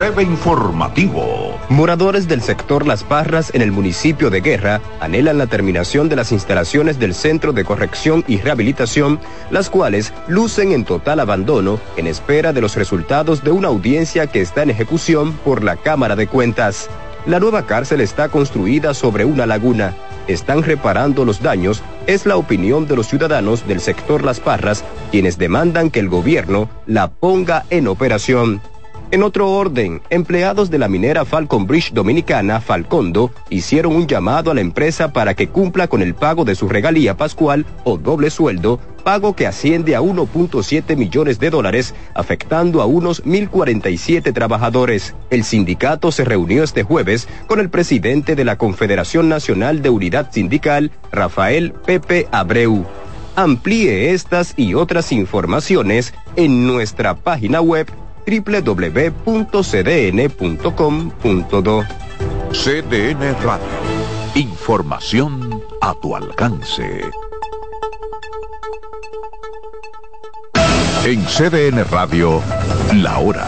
Breve informativo. Moradores del sector Las Parras en el municipio de Guerra anhelan la terminación de las instalaciones del Centro de Corrección y Rehabilitación, las cuales lucen en total abandono en espera de los resultados de una audiencia que está en ejecución por la Cámara de Cuentas. La nueva cárcel está construida sobre una laguna. Están reparando los daños, es la opinión de los ciudadanos del sector Las Parras, quienes demandan que el gobierno la ponga en operación. En otro orden, empleados de la minera Falcon Bridge Dominicana, Falcondo, hicieron un llamado a la empresa para que cumpla con el pago de su regalía pascual o doble sueldo, pago que asciende a 1.7 millones de dólares, afectando a unos 1.047 trabajadores. El sindicato se reunió este jueves con el presidente de la Confederación Nacional de Unidad Sindical, Rafael Pepe Abreu. Amplíe estas y otras informaciones en nuestra página web www.cdn.com.do. CDN Radio. Información a tu alcance. En CDN Radio, la hora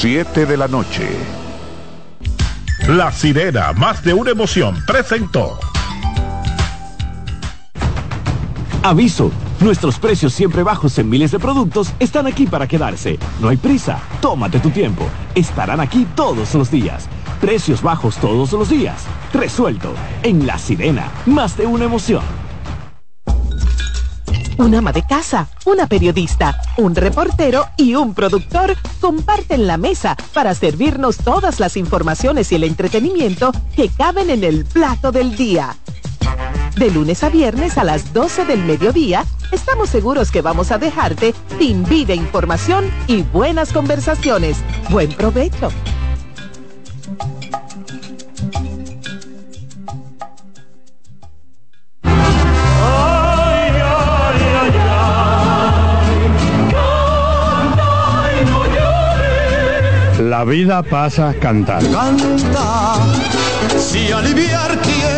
7 de la noche. La sirena, más de una emoción, presentó. Aviso. Nuestros precios siempre bajos en miles de productos están aquí para quedarse. No hay prisa. Tómate tu tiempo. Estarán aquí todos los días. Precios bajos todos los días. Resuelto. En La Sirena. Más de una emoción. Un ama de casa, una periodista, un reportero y un productor comparten la mesa para servirnos todas las informaciones y el entretenimiento que caben en el plato del día. De lunes a viernes a las 12 del mediodía, estamos seguros que vamos a dejarte sin vida, información y buenas conversaciones. Buen provecho. La vida pasa cantando. Canta, si aliviar dolor.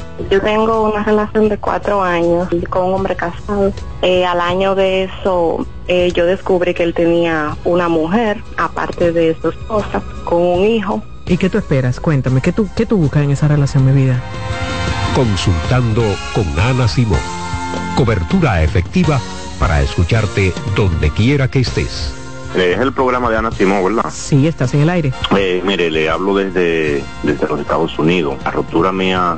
Yo tengo una relación de cuatro años con un hombre casado. Eh, al año de eso, eh, yo descubrí que él tenía una mujer, aparte de su esposa, con un hijo. ¿Y qué tú esperas? Cuéntame, ¿qué tú, qué tú buscas en esa relación, mi vida? Consultando con Ana Simón. Cobertura efectiva para escucharte donde quiera que estés. Es el programa de Ana Simón, ¿verdad? Sí, estás en el aire. Eh, mire, le hablo desde, desde los Estados Unidos. La ruptura mía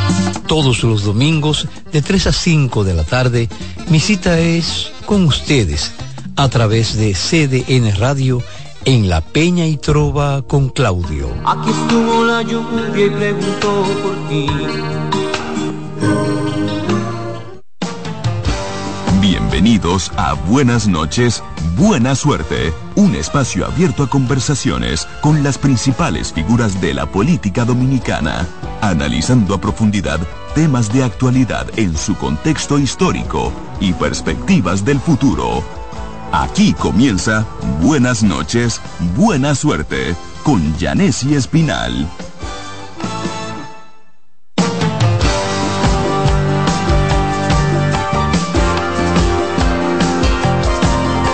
Todos los domingos de 3 a 5 de la tarde, mi cita es con ustedes a través de CDN Radio en La Peña y Trova con Claudio. Aquí estuvo la lluvia y preguntó por ti. Bienvenidos a Buenas noches, Buena Suerte, un espacio abierto a conversaciones con las principales figuras de la política dominicana, analizando a profundidad temas de actualidad en su contexto histórico y perspectivas del futuro. Aquí comienza Buenas noches, Buena Suerte con Janessi Espinal.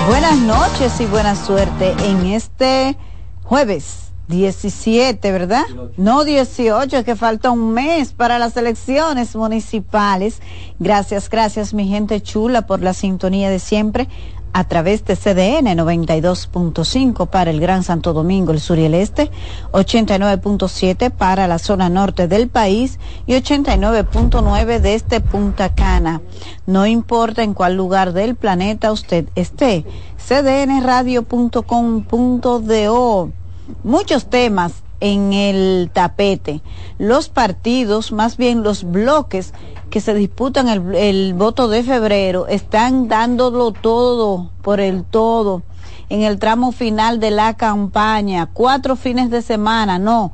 Buenas noches y buena suerte en este jueves 17, ¿verdad? No 18, que falta un mes para las elecciones municipales. Gracias, gracias mi gente chula por la sintonía de siempre a través de CDN 92.5 para el Gran Santo Domingo, el sur y el este, 89.7 para la zona norte del país y 89.9 desde Punta Cana. No importa en cuál lugar del planeta usted esté, cdnradio.com.do. Muchos temas en el tapete. Los partidos, más bien los bloques que se disputan el, el voto de febrero, están dándolo todo por el todo en el tramo final de la campaña. Cuatro fines de semana, no,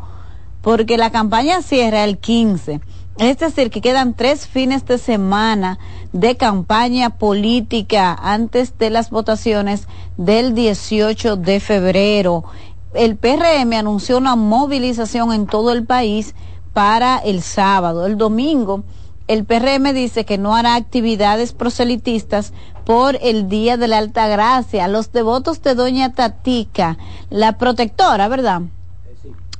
porque la campaña cierra el 15. Es decir, que quedan tres fines de semana de campaña política antes de las votaciones del 18 de febrero el PRM anunció una movilización en todo el país para el sábado. El domingo, el PRM dice que no hará actividades proselitistas por el Día de la Alta Gracia. Los devotos de Doña Tatica, la protectora, ¿verdad?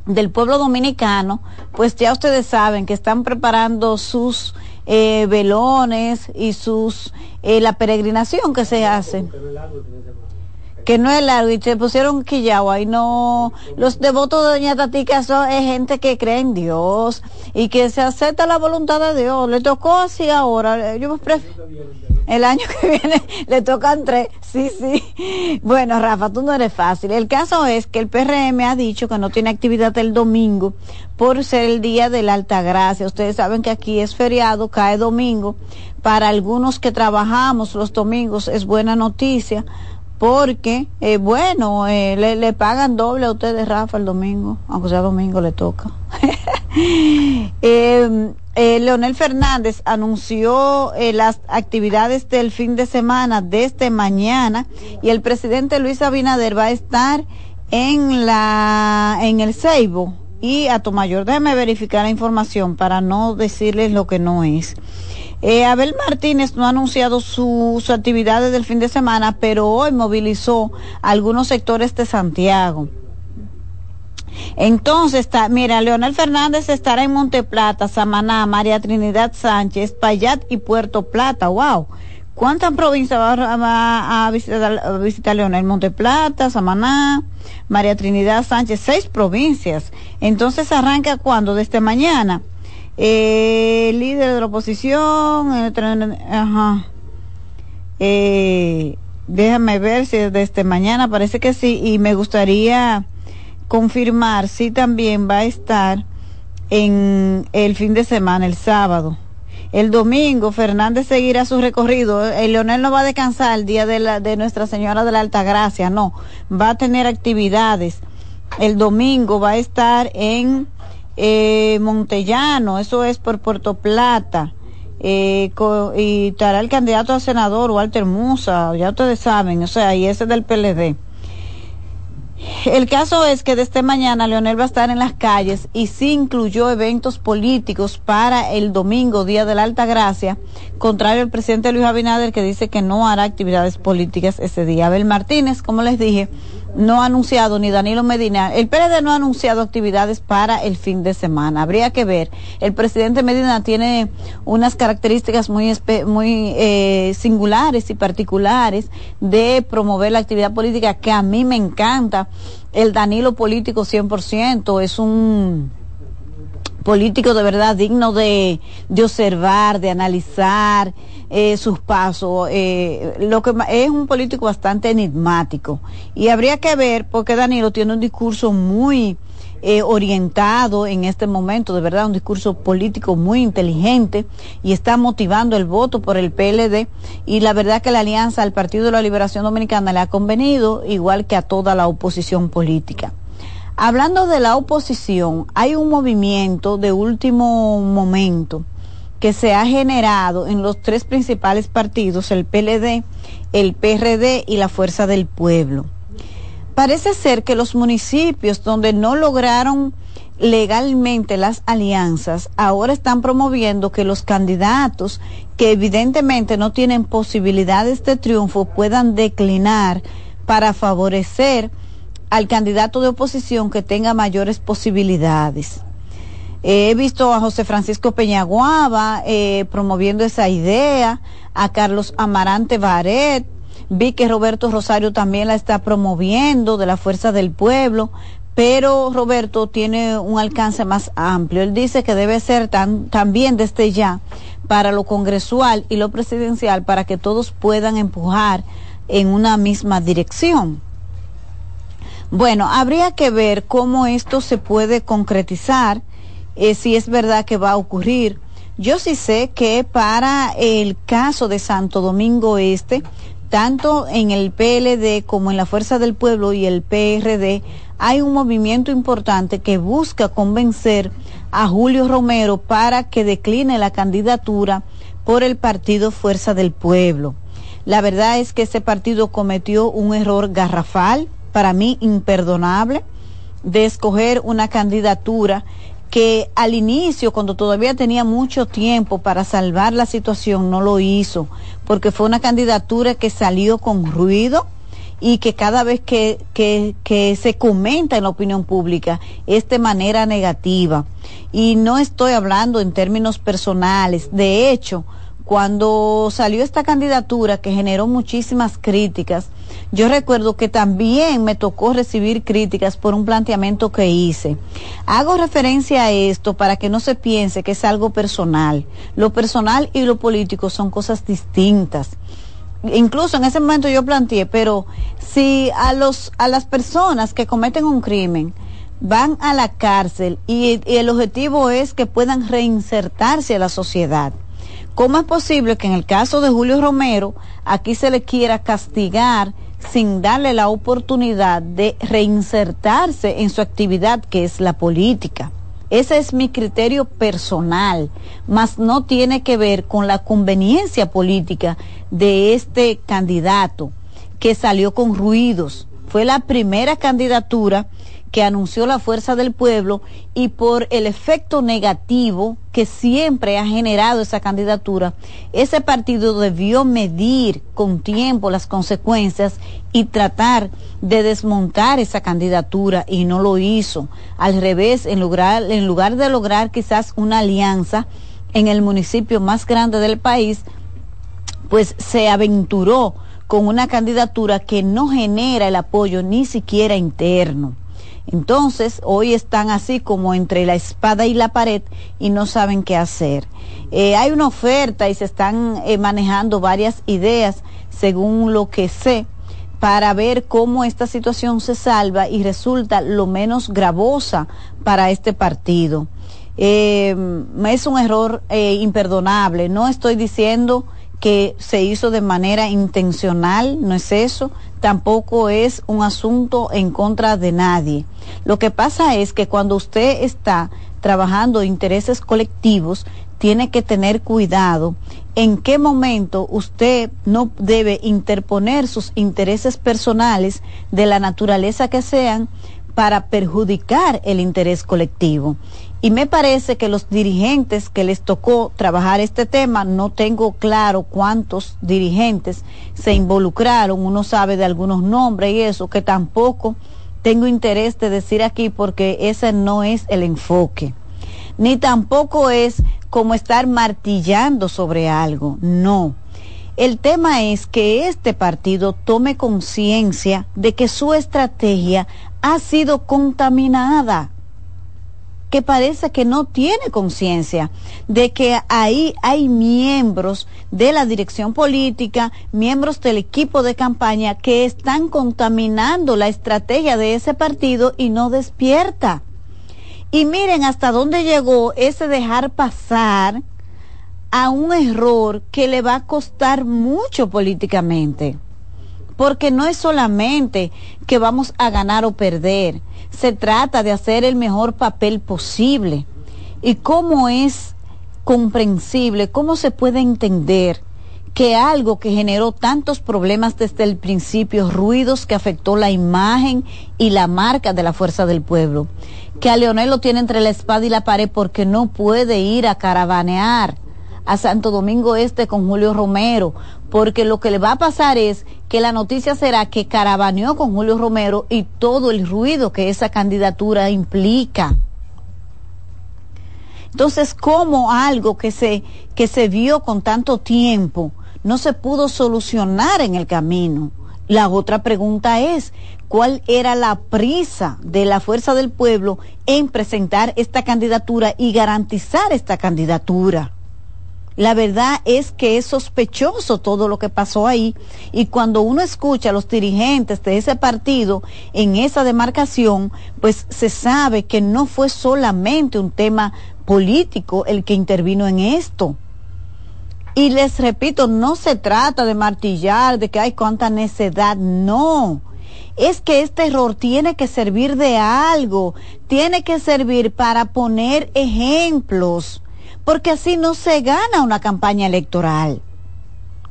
del pueblo dominicano, pues ya ustedes saben que están preparando sus eh, velones y sus eh, la peregrinación que se hace que no es largo y te pusieron quillao ahí no los devotos de doña Tatica son es gente que cree en Dios y que se acepta la voluntad de Dios. Le tocó así ahora yo el año que viene le tocan tres sí sí. Bueno Rafa tú no eres fácil. El caso es que el PRM ha dicho que no tiene actividad el domingo por ser el día de la Alta Gracia. Ustedes saben que aquí es feriado cae domingo. Para algunos que trabajamos los domingos es buena noticia porque, eh, bueno, eh, le, pagan doble a ustedes, Rafa, el domingo, aunque sea domingo le toca. Em, eh, Leonel Fernández anunció las actividades del fin de semana desde mañana y el presidente Luis Abinader va a estar en la en el Ceibo y a tu mayor déjeme verificar la información para no decirles lo que no es. Eh, Abel Martínez no ha anunciado sus actividades del fin de semana, pero hoy movilizó algunos sectores de Santiago. Entonces, está, mira, Leonel Fernández estará en Monteplata, Samaná, María Trinidad Sánchez, Payat y Puerto Plata. ¡Wow! ¿Cuántas provincias va, a, visitar, a visitar Leonel? Monteplata, Samaná, María Trinidad Sánchez, seis provincias. Entonces, ¿arranca cuándo? Desde mañana eh, líder de la oposición, ajá. Eh, déjame ver si desde mañana parece que sí y me gustaría confirmar si también va a estar en el fin de semana, el sábado. El domingo Fernández seguirá su recorrido. El Leonel no va a descansar el día de, la, de Nuestra Señora de la Alta Gracia, no. Va a tener actividades. El domingo va a estar en eh, Montellano, eso es por Puerto Plata. Eh, y estará el candidato a senador Walter Musa, ya ustedes saben, o sea, y ese del PLD. El caso es que desde mañana Leonel va a estar en las calles y sí incluyó eventos políticos para el domingo, Día de la Alta Gracia, contrario al presidente Luis Abinader que dice que no hará actividades políticas ese día. Abel Martínez, como les dije, no ha anunciado, ni Danilo Medina, el PLD no ha anunciado actividades para el fin de semana. Habría que ver. El presidente Medina tiene unas características muy, muy eh, singulares y particulares de promover la actividad política que a mí me encanta. El Danilo político 100% es un político de verdad digno de, de observar, de analizar eh, sus pasos. Eh, lo que es un político bastante enigmático y habría que ver porque Danilo tiene un discurso muy eh, orientado en este momento, de verdad, un discurso político muy inteligente y está motivando el voto por el PLD y la verdad que la alianza al Partido de la Liberación Dominicana le ha convenido igual que a toda la oposición política. Hablando de la oposición, hay un movimiento de último momento que se ha generado en los tres principales partidos, el PLD, el PRD y la Fuerza del Pueblo. Parece ser que los municipios donde no lograron legalmente las alianzas ahora están promoviendo que los candidatos que evidentemente no tienen posibilidades de triunfo puedan declinar para favorecer al candidato de oposición que tenga mayores posibilidades. Eh, he visto a José Francisco Peñaguaba eh, promoviendo esa idea, a Carlos Amarante Baret, vi que Roberto Rosario también la está promoviendo de la Fuerza del Pueblo, pero Roberto tiene un alcance más amplio. Él dice que debe ser tan, también desde ya para lo congresual y lo presidencial para que todos puedan empujar en una misma dirección. Bueno, habría que ver cómo esto se puede concretizar, eh, si es verdad que va a ocurrir. Yo sí sé que para el caso de Santo Domingo Este, tanto en el PLD como en la Fuerza del Pueblo y el PRD, hay un movimiento importante que busca convencer a Julio Romero para que decline la candidatura por el partido Fuerza del Pueblo. La verdad es que ese partido cometió un error garrafal para mí imperdonable de escoger una candidatura que al inicio, cuando todavía tenía mucho tiempo para salvar la situación, no lo hizo, porque fue una candidatura que salió con ruido y que cada vez que, que, se comenta en la opinión pública es de manera negativa. Y no estoy hablando en términos personales, de hecho, cuando salió esta candidatura que generó muchísimas críticas, yo recuerdo que también me tocó recibir críticas por un planteamiento que hice. Hago referencia a esto para que no se piense que es algo personal. Lo personal y lo político son cosas distintas. Incluso en ese momento yo planteé, pero si a los a las personas que cometen un crimen van a la cárcel y, y el objetivo es que puedan reinsertarse a la sociedad ¿Cómo es posible que en el caso de Julio Romero aquí se le quiera castigar sin darle la oportunidad de reinsertarse en su actividad que es la política? Ese es mi criterio personal, mas no tiene que ver con la conveniencia política de este candidato que salió con ruidos. Fue la primera candidatura que anunció la fuerza del pueblo y por el efecto negativo que siempre ha generado esa candidatura, ese partido debió medir con tiempo las consecuencias y tratar de desmontar esa candidatura y no lo hizo. Al revés, en lugar, en lugar de lograr quizás una alianza en el municipio más grande del país, pues se aventuró con una candidatura que no genera el apoyo ni siquiera interno. Entonces, hoy están así como entre la espada y la pared y no saben qué hacer. Eh, hay una oferta y se están eh, manejando varias ideas, según lo que sé, para ver cómo esta situación se salva y resulta lo menos gravosa para este partido. eh, es un error imperdonable. No estoy diciendo que se hizo de manera intencional, no es eso, tampoco es un asunto en contra de nadie. Lo que pasa es que cuando usted está trabajando intereses colectivos, tiene que tener cuidado en qué momento usted no debe interponer sus intereses personales de la naturaleza que sean para perjudicar el interés colectivo. Y me parece que los dirigentes que les tocó trabajar este tema, no tengo claro cuántos dirigentes se involucraron, uno sabe de algunos nombres y eso, que tampoco tengo interés de decir aquí porque ese no es el enfoque. Ni tampoco es como estar martillando sobre algo, no. El tema es que este partido tome conciencia de que su estrategia ha sido contaminada, que parece que no tiene conciencia de que ahí hay miembros de la dirección política, miembros del equipo de campaña que están contaminando la estrategia de ese partido y no despierta. Y miren hasta dónde llegó ese dejar pasar a un error que le va a costar mucho políticamente. Porque no es solamente que vamos a ganar o perder, se trata de hacer el mejor papel posible. ¿Y cómo es comprensible, cómo se puede entender que algo que generó tantos problemas desde el principio, ruidos que afectó la imagen y la marca de la fuerza del pueblo, que a Leonel lo tiene entre la espada y la pared porque no puede ir a caravanear a Santo Domingo Este con Julio Romero, porque lo que le va a pasar es que la noticia será que caravaneó con Julio Romero y todo el ruido que esa candidatura implica. Entonces, ¿cómo algo que se, que se vio con tanto tiempo no se pudo solucionar en el camino? La otra pregunta es, ¿cuál era la prisa de la fuerza del pueblo en presentar esta candidatura y garantizar esta candidatura? La verdad es que es sospechoso todo lo que pasó ahí y cuando uno escucha a los dirigentes de ese partido en esa demarcación, pues se sabe que no fue solamente un tema político el que intervino en esto. Y les repito, no se trata de martillar, de que hay cuánta necedad, no. Es que este error tiene que servir de algo, tiene que servir para poner ejemplos, porque así no se gana una campaña electoral.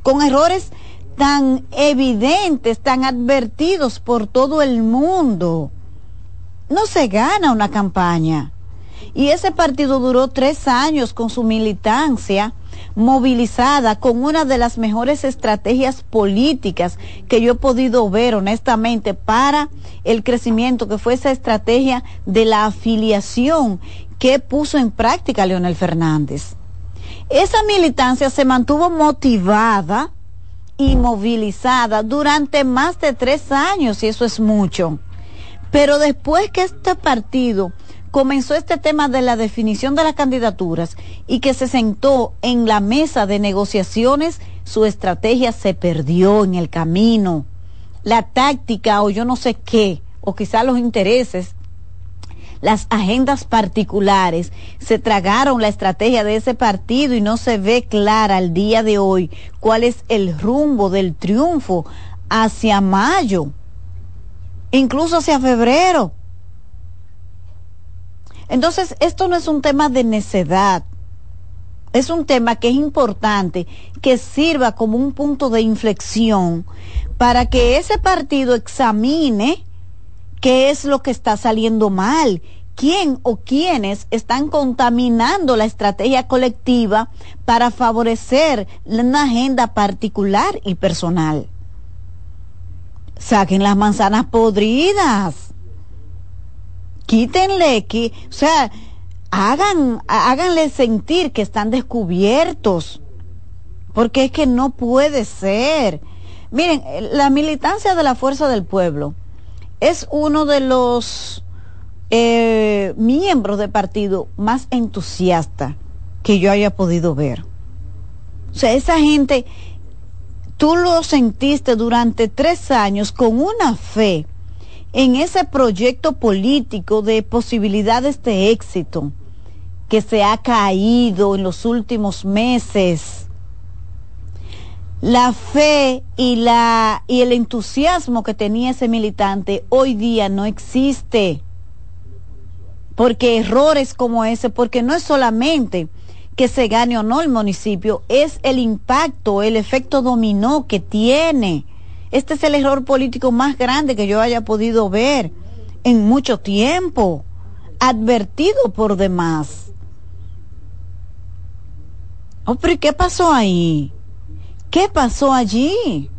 Con errores tan evidentes, tan advertidos por todo el mundo, no se gana una campaña. Y ese partido duró tres años con su militancia movilizada con una de las mejores estrategias políticas que yo he podido ver honestamente para el crecimiento, que fue esa estrategia de la afiliación que puso en práctica Leonel Fernández. Esa militancia se mantuvo motivada y movilizada durante más de tres años, y eso es mucho. Pero después que este partido comenzó este tema de la definición de las candidaturas y que se sentó en la mesa de negociaciones, su estrategia se perdió en el camino. La táctica o yo no sé qué, o quizá los intereses, las agendas particulares, se tragaron la estrategia de ese partido y no se ve clara al día de hoy cuál es el rumbo del triunfo hacia mayo, incluso hacia febrero. Entonces, esto no es un tema de necedad, es un tema que es importante, que sirva como un punto de inflexión para que ese partido examine qué es lo que está saliendo mal, quién o quiénes están contaminando la estrategia colectiva para favorecer una agenda particular y personal. Saquen las manzanas podridas quítenle, que, o sea, hagan, háganle sentir que están descubiertos, porque es que no puede ser. Miren, la militancia de la Fuerza del Pueblo es uno de los eh, miembros del partido más entusiasta que yo haya podido ver. O sea, esa gente, tú lo sentiste durante tres años con una fe en ese proyecto político de posibilidades de éxito que se ha caído en los últimos meses. La fe y, la, y el entusiasmo que tenía ese militante hoy día no existe. Porque errores como ese, porque no es solamente que se gane o no el municipio, es el impacto, el efecto dominó que tiene. Este es el error político más grande que yo haya podido ver en mucho tiempo, advertido por demás. Oh, pero ¿qué pasó ahí? ¿Qué pasó allí?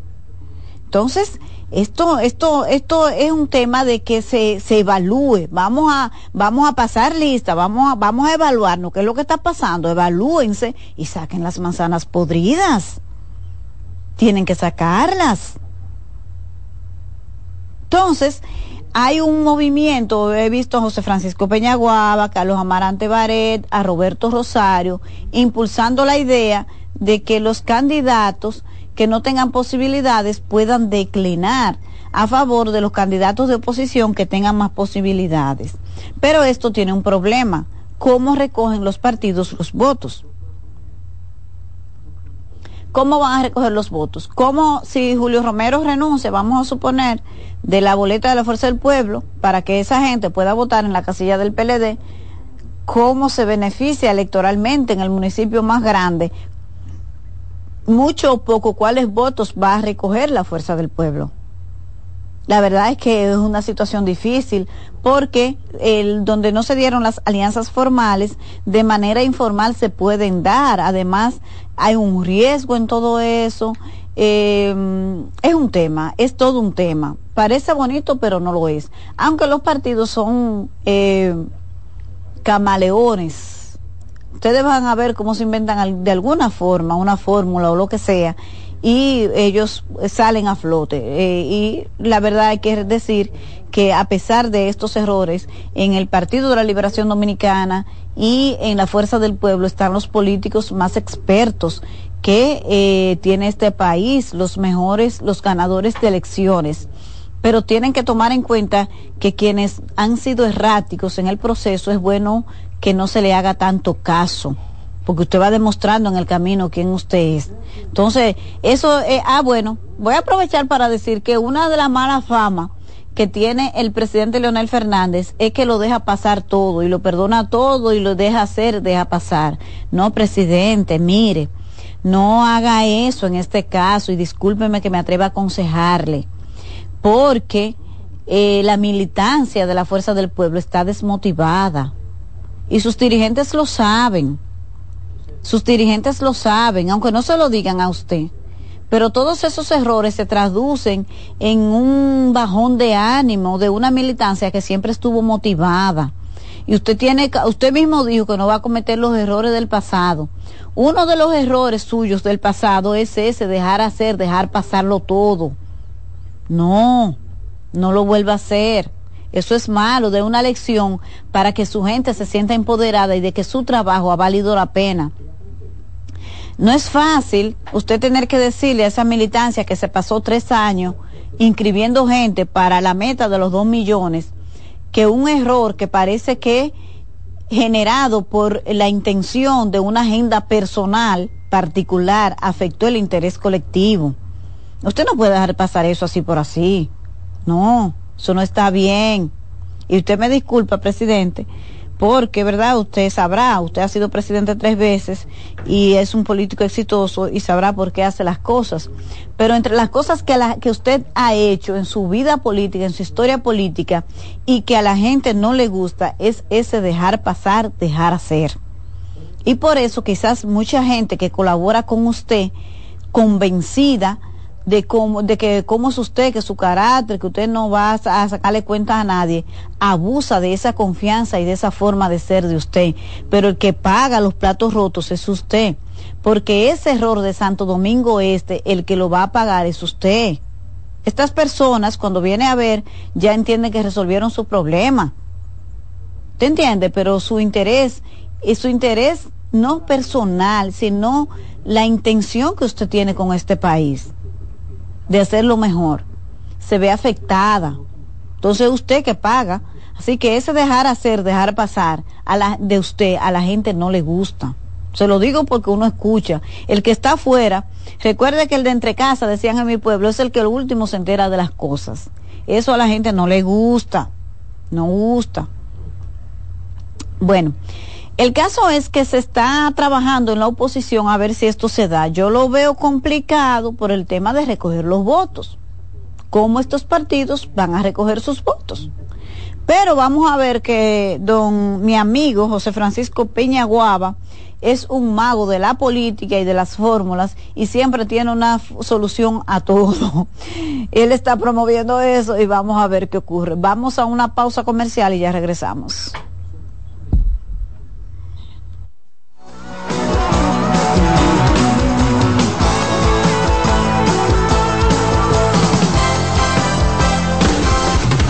Entonces, esto, esto, esto es un tema de que se, se evalúe. Vamos a, vamos a pasar lista, vamos a, vamos a evaluarnos qué es lo que está pasando. Evalúense y saquen las manzanas podridas. Tienen que sacarlas. Entonces, hay un movimiento, he visto a José Francisco Peñaguaba, a Carlos Amarante Baret, a Roberto Rosario, impulsando la idea de que los candidatos que no tengan posibilidades puedan declinar a favor de los candidatos de oposición que tengan más posibilidades. Pero esto tiene un problema. ¿Cómo recogen los partidos los votos? ¿Cómo van a recoger los votos? ¿Cómo si Julio Romero renuncia, vamos a suponer, de la boleta de la Fuerza del Pueblo para que esa gente pueda votar en la casilla del PLD? ¿Cómo se beneficia electoralmente en el municipio más grande? Mucho o poco cuáles votos va a recoger la fuerza del pueblo. La verdad es que es una situación difícil porque el, donde no se dieron las alianzas formales, de manera informal se pueden dar. Además, hay un riesgo en todo eso. Eh, es un tema, es todo un tema. Parece bonito, pero no lo es. Aunque los partidos son eh, camaleones ustedes van a ver cómo se inventan de alguna forma una fórmula o lo que sea y ellos salen a flote. Eh, y la verdad hay que decir que a pesar de estos errores, en el Partido de la Liberación Dominicana y en la Fuerza del Pueblo están los políticos más expertos que eh, tiene este país, los mejores, los ganadores de elecciones pero tienen que tomar en cuenta que quienes han sido erráticos en el proceso es bueno que no se le haga tanto caso, porque usted va demostrando en el camino quién usted es. Entonces, eso es, ah, bueno, voy a aprovechar para decir que una de las malas famas que tiene el presidente Leonel Fernández es que lo deja pasar todo y lo perdona todo y lo deja hacer, deja pasar. No, presidente, mire, no haga eso en este caso y discúlpeme que me atreva a aconsejarle, porque eh, la militancia de la Fuerza del Pueblo está desmotivada y sus dirigentes lo saben. Sus dirigentes lo saben, aunque no se lo digan a usted. Pero todos esos errores se traducen en un bajón de ánimo de una militancia que siempre estuvo motivada. Y usted tiene, usted mismo dijo que no va a cometer los errores del pasado. Uno de los errores suyos del pasado es ese, dejar hacer, dejar pasarlo todo. No, no lo vuelva a hacer. Eso es malo, de una lección para que su gente se sienta empoderada y de que su trabajo ha valido la pena. No es fácil usted tener que decirle a esa militancia que se pasó tres años inscribiendo gente para la meta de los dos millones, que un error que parece que generado por la intención de una agenda personal particular afectó el interés colectivo. Usted no puede dejar pasar eso así por así. No. Eso no está bien. Y usted me disculpa, presidente, porque, ¿verdad? Usted sabrá, usted ha sido presidente tres veces y es un político exitoso y sabrá por qué hace las cosas. Pero entre las cosas que, que usted ha hecho en su vida política, en su historia política y que a la gente no le gusta, es ese dejar pasar, dejar hacer. Y por eso quizás mucha gente que colabora con usted, convencida, de cómo, de que cómo es usted, que su carácter, que usted no va a sacarle cuenta a nadie, abusa de esa confianza y de esa forma de ser de usted. Pero el que paga los platos rotos es usted. Porque ese error de Santo Domingo Este, el que lo va a pagar es usted. Estas personas, cuando viene a ver, ya entienden que resolvieron su problema. ¿Te entiende? Pero su interés, y su interés no personal, sino la intención que usted tiene con este país de hacerlo mejor, se ve afectada. Entonces usted que paga Así que ese dejar hacer, dejar pasar a la, de usted a la gente no le gusta. Se lo digo porque uno escucha. El que está afuera, recuerde que el de entre casa, decían en mi pueblo, es el que el último se entera de las cosas. Eso a la gente no le gusta. No gusta. Bueno, el caso es que se está trabajando en la oposición a ver si esto se da. Yo lo veo complicado por el tema de recoger los votos. ¿Cómo estos partidos van a recoger sus votos? Pero vamos a ver que don mi amigo José Francisco Peña Guava es un mago de la política y de las fórmulas y siempre tiene una solución a todo. Él está promoviendo eso y vamos a ver qué ocurre. Vamos a una pausa comercial y ya regresamos.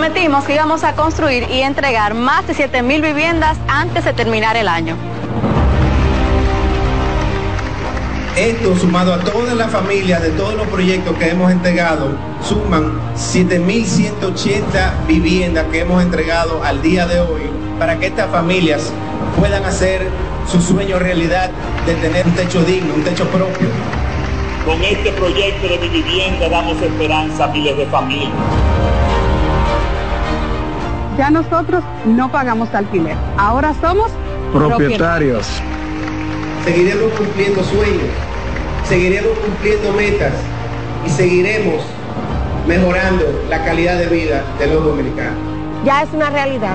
Prometimos que íbamos a construir y entregar más de 7.000 viviendas antes de terminar el año. Esto sumado a todas las familias de todos los proyectos que hemos entregado, suman 7.180 viviendas que hemos entregado al día de hoy para que estas familias puedan hacer su sueño realidad de tener un techo digno, un techo propio. Con este proyecto de mi vivienda damos esperanza a miles de familias ya nosotros no pagamos alquiler. Ahora somos propietarios. Seguiremos cumpliendo sueños, seguiremos cumpliendo metas y seguiremos mejorando la calidad de vida de los dominicanos. Ya es una realidad.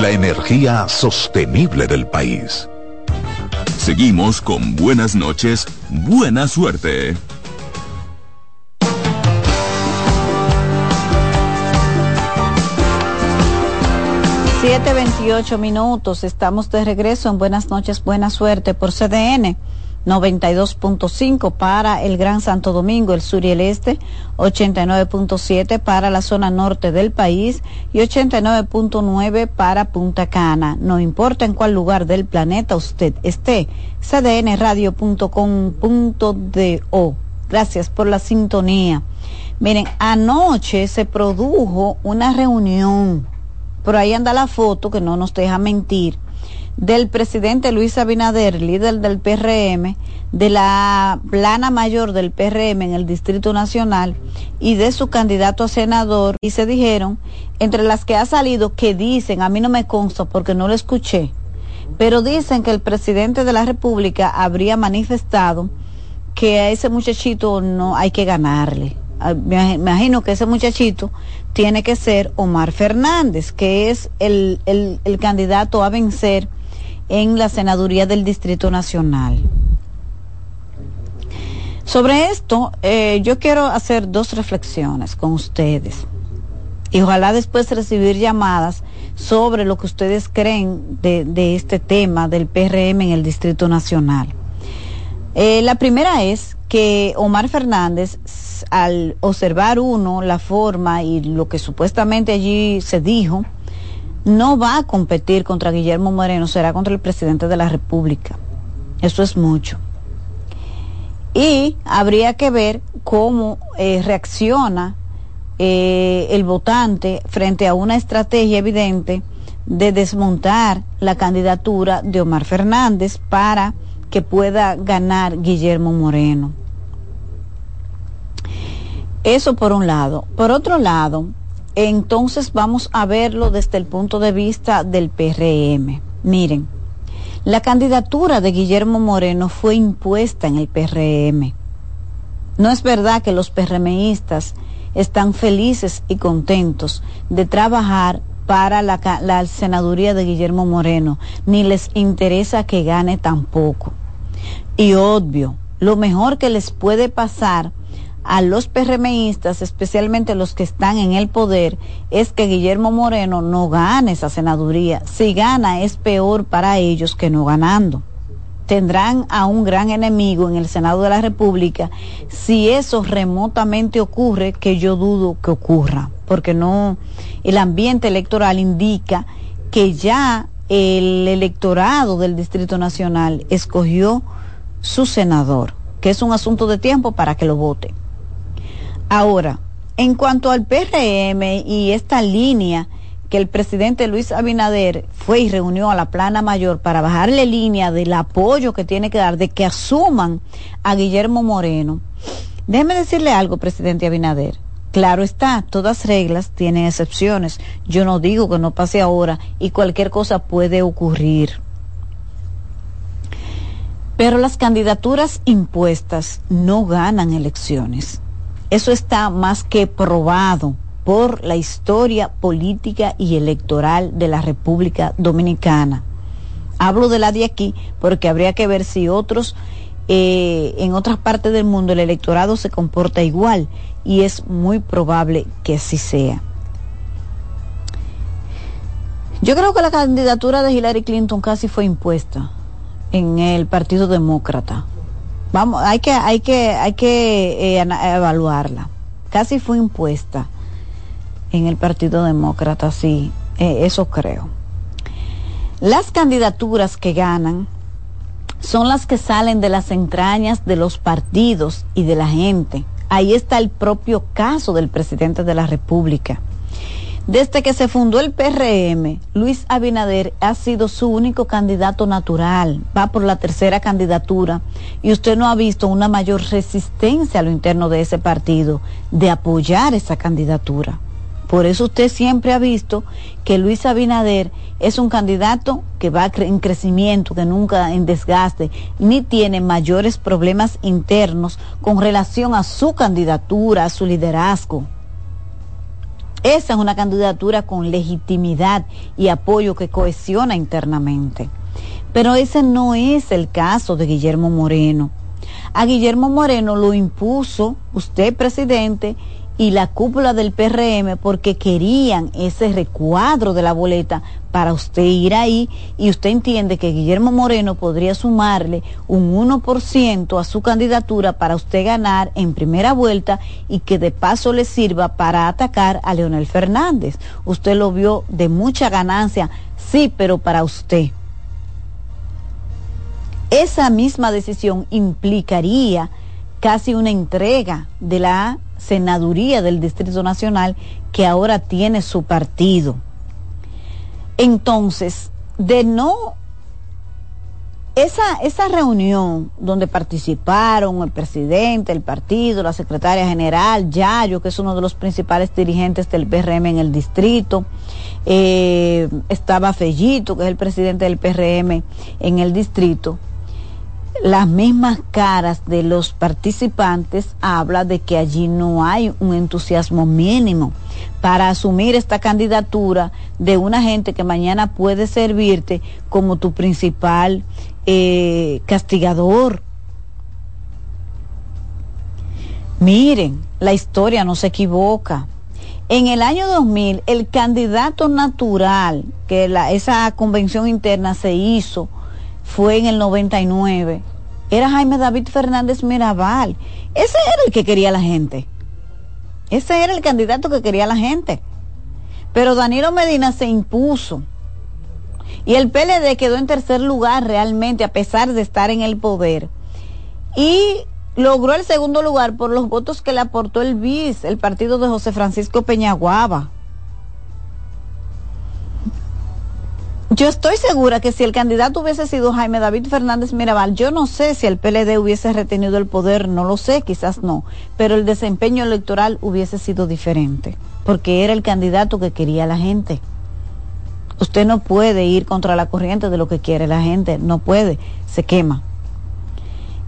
La energía sostenible del país. Seguimos con buenas noches, buena suerte. Siete veintiocho minutos, estamos de regreso en Buenas noches, buena suerte por CDN. 92.5 para el Gran Santo Domingo, el sur y el este, 89.7 para la zona norte del país y 89.9 para Punta Cana. No importa en cuál lugar del planeta usted esté, cdnradio.com.do. Gracias por la sintonía. Miren, anoche se produjo una reunión, por ahí anda la foto que no nos deja mentir del presidente Luis Abinader, líder del PRM, de la plana mayor del PRM en el Distrito Nacional y de su candidato a senador y se dijeron, entre las que ha salido, que dicen, a mí no me consta porque no lo escuché, pero dicen que el presidente de la República habría manifestado que a ese muchachito no hay que ganarle. Ah, me imagino que ese muchachito tiene que ser Omar Fernández, que es el, el, el candidato a vencer en la senaduría del Distrito Nacional. Sobre esto, eh, yo quiero hacer dos reflexiones con ustedes y ojalá después recibir llamadas sobre lo que ustedes creen de, este tema del PRM en el Distrito Nacional. Eh, la primera es que Omar Fernández, al observar uno la forma y lo que supuestamente allí se dijo, no va a competir contra Guillermo Moreno, será contra el presidente de la República. Eso es mucho. Y habría que ver cómo eh, reacciona eh, el votante frente a una estrategia evidente de desmontar la candidatura de Omar Fernández para que pueda ganar Guillermo Moreno. Eso por un lado. Por otro lado, entonces vamos a verlo desde el punto de vista del PRM. Miren, la candidatura de Guillermo Moreno fue impuesta en el PRM. No es verdad que los PRMistas están felices y contentos de trabajar para la, senaduría de Guillermo Moreno, ni les interesa que gane tampoco. Y obvio, lo mejor que les puede pasar a los PRMistas, especialmente los que están en el poder, es que Guillermo Moreno no gane esa senaduría. Si gana es peor para ellos que no ganando tendrán a un gran enemigo en el Senado de la República si eso remotamente ocurre, que yo dudo que ocurra, porque no, el ambiente electoral indica que ya el electorado del Distrito Nacional escogió su senador, que es un asunto de tiempo para que lo vote. Ahora, en cuanto al PRM y esta línea que el presidente Luis Abinader fue y reunió a la plana mayor para bajarle línea del apoyo que tiene que dar, de que asuman a Guillermo Moreno. Déjeme decirle algo, presidente Abinader. Claro está, todas reglas tienen excepciones. Yo no digo que no pase ahora y cualquier cosa puede ocurrir. Pero las candidaturas impuestas no ganan elecciones. Eso está más que probado por la historia política y electoral de la República Dominicana. Hablo de la de aquí porque habría que ver si otros, eh, en otras partes del mundo, el electorado se comporta igual y es muy probable que así sea. Yo creo que la candidatura de Hillary Clinton casi fue impuesta en el Partido Demócrata. Vamos, hay que, hay que, hay que eh, evaluarla. Casi fue impuesta en el Partido Demócrata, sí, eh, eso creo. Las candidaturas que ganan son las que salen de las entrañas de los partidos y de la gente. Ahí está el propio caso del presidente de la República. Desde que se fundó el PRM, Luis Abinader ha sido su único candidato natural, va por la tercera candidatura y usted no ha visto una mayor resistencia a lo interno de ese partido de apoyar esa candidatura. Por eso usted siempre ha visto que Luis Abinader es un candidato que va en crecimiento, que nunca en desgaste, ni tiene mayores problemas internos con relación a su candidatura, a su liderazgo. Esa es una candidatura con legitimidad y apoyo que cohesiona internamente. Pero ese no es el caso de Guillermo Moreno. A Guillermo Moreno lo impuso usted, presidente, y la cúpula del PRM porque querían ese recuadro de la boleta para usted ir ahí y usted entiende que Guillermo Moreno podría sumarle un 1% a su candidatura para usted ganar en primera vuelta y que de paso le sirva para atacar a Leonel Fernández. Usted lo vio de mucha ganancia, sí, pero para usted. Esa misma decisión implicaría casi una entrega de la senaduría del Distrito Nacional que ahora tiene su partido. Entonces, de no esa, esa reunión donde participaron el presidente, el partido, la secretaria general, Yayo, que es uno de los principales dirigentes del PRM en el distrito, eh, estaba Fellito, que es el presidente del PRM en el distrito, las mismas caras de los participantes habla de que allí no hay un entusiasmo mínimo para asumir esta candidatura de una gente que mañana puede servirte como tu principal eh, castigador. Miren, la historia no se equivoca. En el año 2000, el candidato natural, que la, esa convención interna se hizo, fue en el 99, era Jaime David Fernández Mirabal. Ese era el que quería la gente. Ese era el candidato que quería la gente. Pero Danilo Medina se impuso. Y el PLD quedó en tercer lugar realmente, a pesar de estar en el poder. Y logró el segundo lugar por los votos que le aportó el BIS, el partido de José Francisco Peñaguaba. Yo estoy segura que si el candidato hubiese sido Jaime David Fernández Mirabal, yo no sé si el PLD hubiese retenido el poder, no lo sé, quizás no, pero el desempeño electoral hubiese sido diferente, porque era el candidato que quería la gente. Usted no puede ir contra la corriente de lo que quiere la gente, no puede, se quema.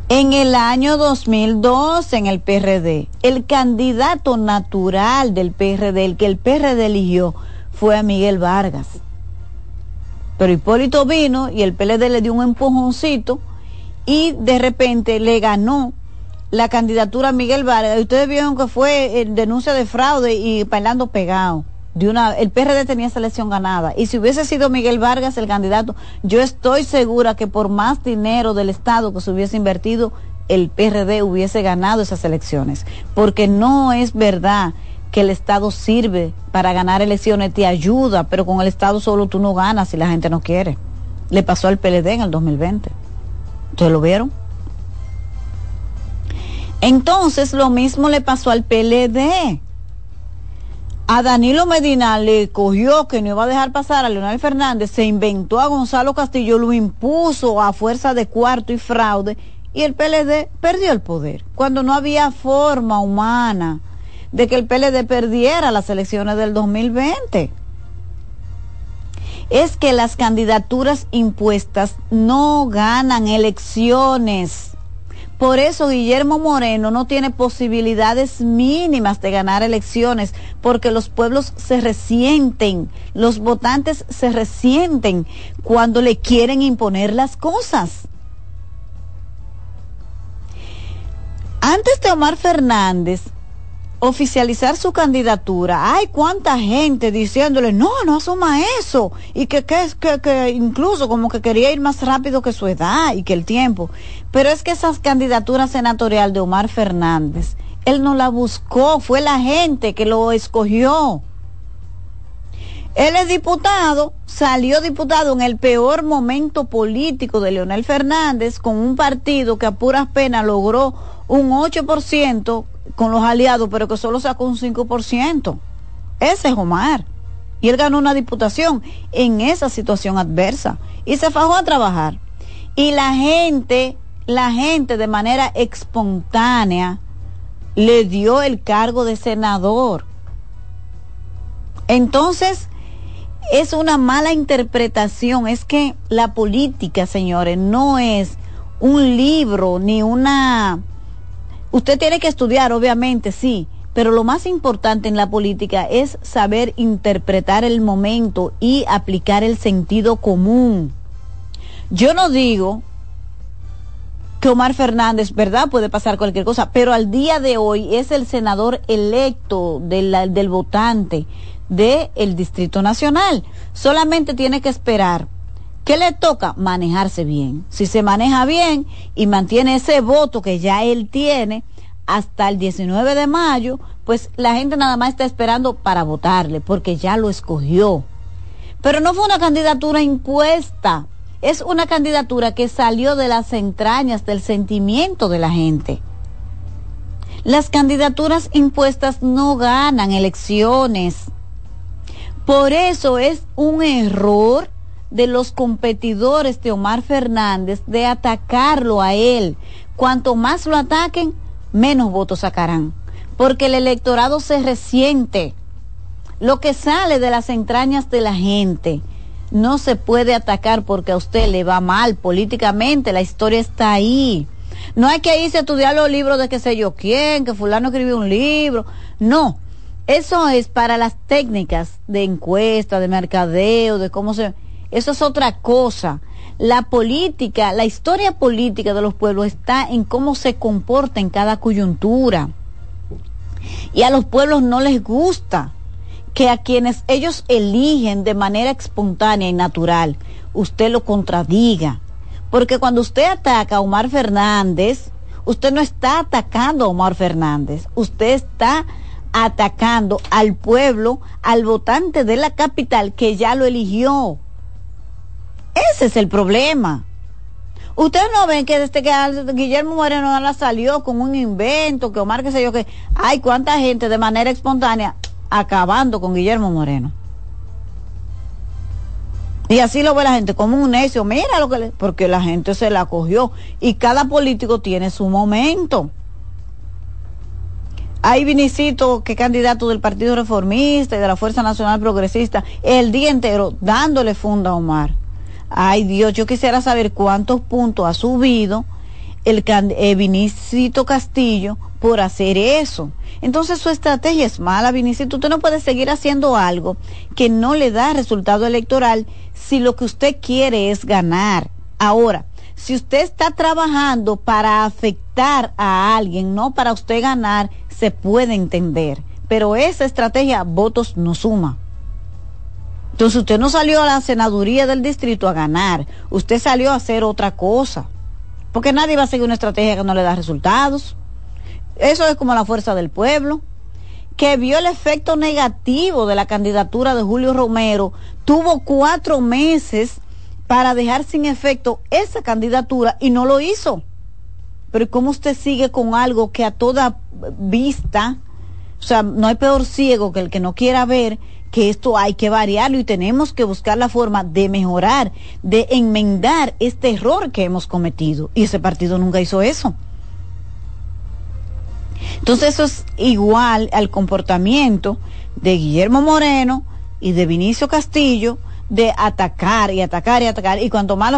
En el año 2002, en el PRD, el candidato natural del PRD, el que el PRD eligió, fue a Miguel Vargas. Pero Hipólito vino y el PLD le dio un empujoncito y de repente le ganó la candidatura a Miguel Vargas. Ustedes vieron que fue denuncia de fraude y bailando pegado de una, el PRD tenía esa elección ganada. Y si hubiese sido Miguel Vargas el candidato, yo estoy segura que por más dinero del Estado que se hubiese invertido, el PRD hubiese ganado esas elecciones. Porque no es verdad que el Estado sirve para ganar elecciones, te ayuda, pero con el Estado solo tú no ganas si la gente no quiere. Le pasó al PLD en el 2020. ¿Ustedes lo vieron? Entonces lo mismo le pasó al PLD a Danilo Medina le cogió que no iba a dejar pasar a Leonel Fernández, se inventó a Gonzalo Castillo, lo impuso a fuerza de cuarto y fraude y el PLD perdió el poder, cuando no había forma humana de que el PLD perdiera las elecciones del 2020. Es que las candidaturas impuestas no ganan elecciones por eso Guillermo Moreno no tiene posibilidades mínimas de ganar elecciones, porque los pueblos se resienten, los votantes se resienten cuando le quieren imponer las cosas. Antes de Omar Fernández, oficializar su candidatura, hay cuánta gente diciéndole, no, no asuma eso, y que, que, que, que incluso como que quería ir más rápido que su edad y que el tiempo. Pero es que esa candidatura senatorial de Omar Fernández, él no la buscó, fue la gente que lo escogió. Él es diputado, salió diputado en el peor momento político de Leonel Fernández, con un partido que a puras penas logró un 8% con los aliados, pero que solo sacó un 5%. Ese es Omar. Y él ganó una diputación en esa situación adversa. Y se fajó a trabajar. Y la gente, la gente de manera espontánea le dio el cargo de senador. Entonces, es una mala interpretación. Es que la política, señores, no es un libro ni una Usted tiene que estudiar, obviamente, sí, pero lo más importante en la política es saber interpretar el momento y aplicar el sentido común. Yo no digo que Omar Fernández, ¿verdad? Puede pasar cualquier cosa, pero al día de hoy es el senador electo del votante del Distrito Nacional. Solamente tiene que esperar ¿Qué le toca? Manejarse bien. Si se maneja bien y mantiene ese voto que ya él tiene hasta el 19 de mayo, pues la gente nada más está esperando para votarle, porque ya lo escogió. Pero no fue una candidatura impuesta, es una candidatura que salió de las entrañas del sentimiento de la gente. Las candidaturas impuestas no ganan elecciones. Por eso es un error de los competidores de Omar Fernández de atacarlo a él. Cuanto más lo ataquen, menos votos sacarán, porque el electorado se resiente. Lo que sale de las entrañas de la gente no se puede atacar porque a usted le va mal políticamente, la historia está ahí. No hay que irse a estudiar los libros de qué sé yo quién, que fulano escribió un libro. No, eso es para las técnicas de encuesta, de mercadeo, de cómo se eso es otra cosa. La política, la historia política de los pueblos está en cómo se comporta en cada coyuntura. Y a los pueblos no les gusta que a quienes ellos eligen de manera espontánea y natural, usted lo contradiga. Porque cuando usted ataca a Omar Fernández, usted no está atacando a Omar Fernández, usted está atacando al pueblo, al votante de la capital que ya lo eligió. Ese es el problema. Ustedes no ven que desde que Guillermo Moreno la salió con un invento, que Omar, qué sé yo, que hay cuánta gente de manera espontánea acabando con Guillermo Moreno. Y así lo ve la gente como un necio, mira lo que le, porque la gente se la cogió y cada político tiene su momento. Hay Vinicito, que candidato del Partido Reformista y de la Fuerza Nacional Progresista, el día entero dándole funda a Omar. Ay Dios, yo quisiera saber cuántos puntos ha subido el, eh, Vinicito Castillo por hacer eso. Entonces su estrategia es mala, Vinicito. Usted no puede seguir haciendo algo que no le da resultado electoral si lo que usted quiere es ganar. Ahora, si usted está trabajando para afectar a alguien, no para usted ganar, se puede entender. Pero esa estrategia, votos no suma. Entonces usted no salió a la senaduría del distrito a ganar, usted salió a hacer otra cosa. Porque nadie va a seguir una estrategia que no le da resultados. Eso es como la fuerza del pueblo, que vio el efecto negativo de la candidatura de Julio Romero, tuvo cuatro meses para dejar sin efecto esa candidatura y no lo hizo. Pero ¿cómo usted sigue con algo que a toda vista, o sea, no hay peor ciego que el que no quiera ver que esto hay que variarlo y tenemos que buscar la forma de mejorar, de enmendar este error que hemos cometido. Y ese partido nunca hizo eso. Entonces eso es igual al comportamiento de Guillermo Moreno y de Vinicio Castillo de atacar y atacar y atacar. Y cuanto más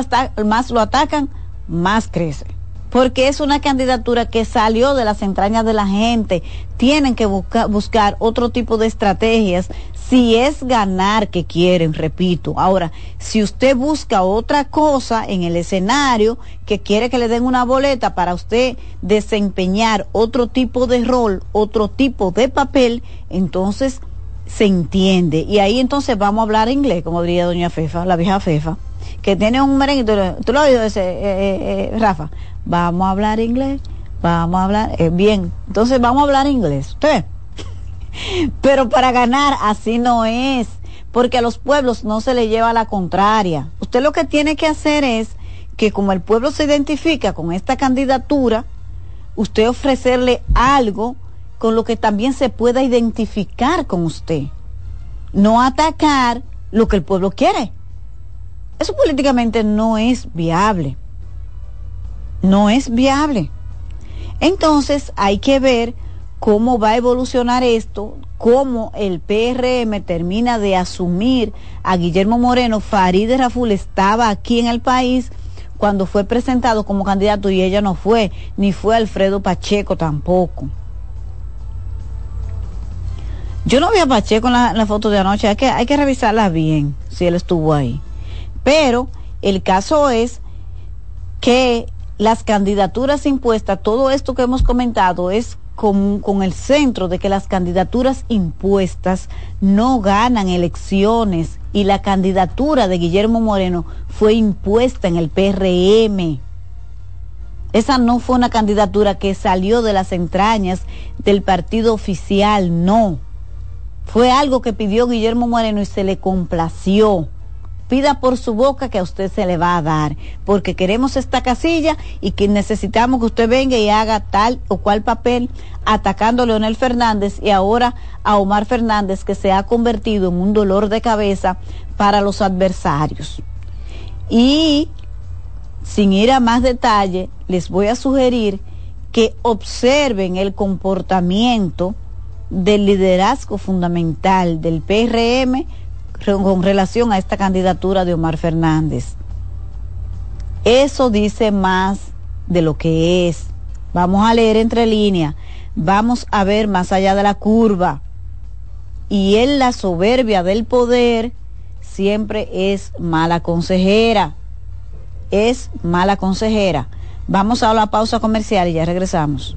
lo, atacan, más crece porque es una candidatura que salió de las entrañas de la gente. Tienen que buscar otro tipo de estrategias si es ganar que quieren, repito. Ahora, si usted busca otra cosa en el escenario, que quiere que le den una boleta para usted desempeñar otro tipo de rol, otro tipo de papel, entonces se entiende. Y ahí entonces vamos a hablar inglés, como diría doña Fefa, la vieja Fefa, que tiene un merengue, tú, lo has oído ese, eh, eh, eh, Rafa, vamos a hablar inglés, vamos a hablar, bien, entonces vamos a hablar inglés. ¿Usted? Pero para ganar así no es, porque a los pueblos no se le lleva la contraria. Usted lo que tiene que hacer es que como el pueblo se identifica con esta candidatura, usted ofrecerle algo con lo que también se pueda identificar con usted. No atacar lo que el pueblo quiere. Eso políticamente no es viable no es viable. Entonces hay que ver cómo va a evolucionar esto, cómo el PRM termina de asumir a Guillermo Moreno. Farideh Raful estaba aquí en el país cuando fue presentado como candidato y ella no fue, ni fue Alfredo Pacheco tampoco. Yo no vi a Pacheco en la, foto de anoche, hay que, hay que revisarla bien si él estuvo ahí. Pero el caso es que las candidaturas impuestas, todo esto que hemos comentado es con, con, el centro de que las candidaturas impuestas no ganan elecciones y la candidatura de Guillermo Moreno fue impuesta en el PRM. Esa no fue una candidatura que salió de las entrañas del partido oficial, no. Fue algo que pidió Guillermo Moreno y se le complació pida por su boca que a usted se le va a dar, porque queremos esta casilla y que necesitamos que usted venga y haga tal o cual papel atacando a Leonel Fernández y ahora a Omar Fernández, que se ha convertido en un dolor de cabeza para los adversarios. Y sin ir a más detalle, les voy a sugerir que observen el comportamiento del liderazgo fundamental del PRM con relación a esta candidatura de Omar Fernández. Eso dice más de lo que es. Vamos a leer entre líneas, vamos a ver más allá de la curva. Y en la soberbia del poder siempre es mala consejera. Es mala consejera. Vamos a la pausa comercial y ya regresamos.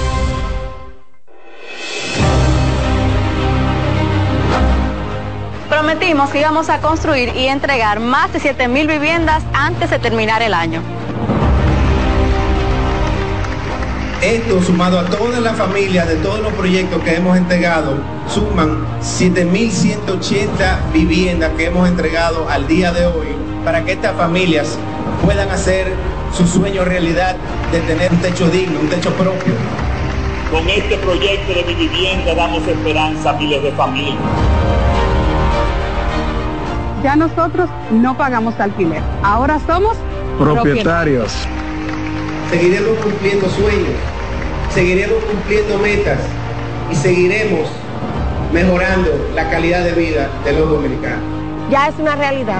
Prometimos que íbamos a construir y entregar más de 7.000 viviendas antes de terminar el año. Esto sumado a todas las familias de todos los proyectos que hemos entregado, suman 7.180 viviendas que hemos entregado al día de hoy para que estas familias puedan hacer su sueño realidad de tener un techo digno, un techo propio. Con este proyecto de mi vivienda damos esperanza a miles de familias. Ya nosotros no pagamos alquiler, ahora somos propietarios. Seguiremos cumpliendo sueños, seguiremos cumpliendo metas y seguiremos mejorando la calidad de vida de los dominicanos. Ya es una realidad.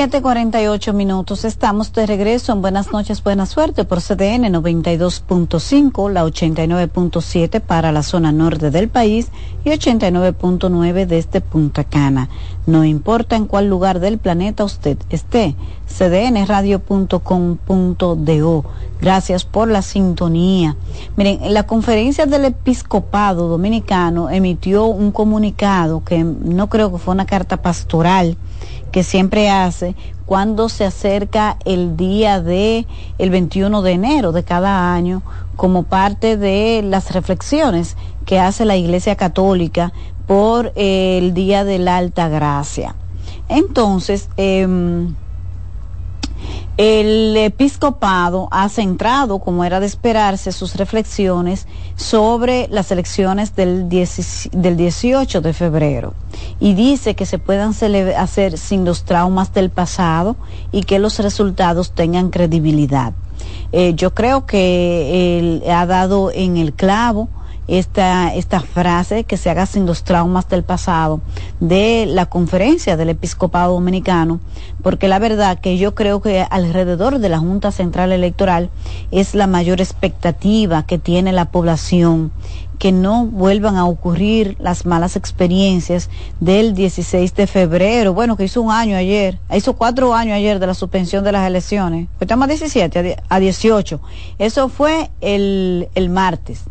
7:48 minutos. Estamos de regreso en Buenas noches, buena suerte por CDN 92.5, la 89.7 para la zona norte del país y 89.9 desde Punta Cana. No importa en cuál lugar del planeta usted esté, cdnradio.com.do. Gracias por la sintonía. Miren, la conferencia del episcopado dominicano emitió un comunicado que no creo que fue una carta pastoral que siempre hace cuando se acerca el día de el 21 de enero de cada año como parte de las reflexiones que hace la Iglesia Católica por el Día de la Alta Gracia. Entonces, eh, el episcopado ha centrado, como era de esperarse, sus reflexiones sobre las elecciones del, 18 de febrero y dice que se puedan hacer sin los traumas del pasado y que los resultados tengan credibilidad. Eh, yo creo que él ha dado en el clavo esta, esta frase, que se haga sin los traumas del pasado, de la conferencia del episcopado dominicano, porque la verdad que yo creo que alrededor de la Junta Central Electoral es la mayor expectativa que tiene la población que no vuelvan a ocurrir las malas experiencias del 16 de febrero, bueno, que hizo un año ayer, hizo cuatro años ayer de la suspensión de las elecciones, estamos a 17, a 18, eso fue el, el martes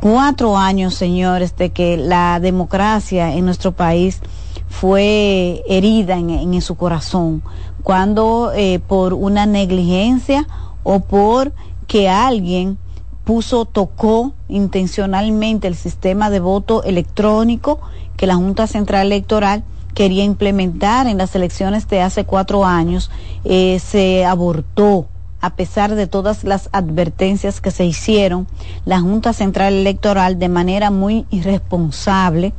cuatro años, señores, de que la democracia en nuestro país fue herida en, su corazón, cuando eh, por una negligencia o por que alguien puso, tocó intencionalmente el sistema de voto electrónico que la Junta Central Electoral quería implementar en las elecciones de hace cuatro años, eh, se abortó a pesar de todas las advertencias que se hicieron, la Junta Central Electoral de manera muy irresponsable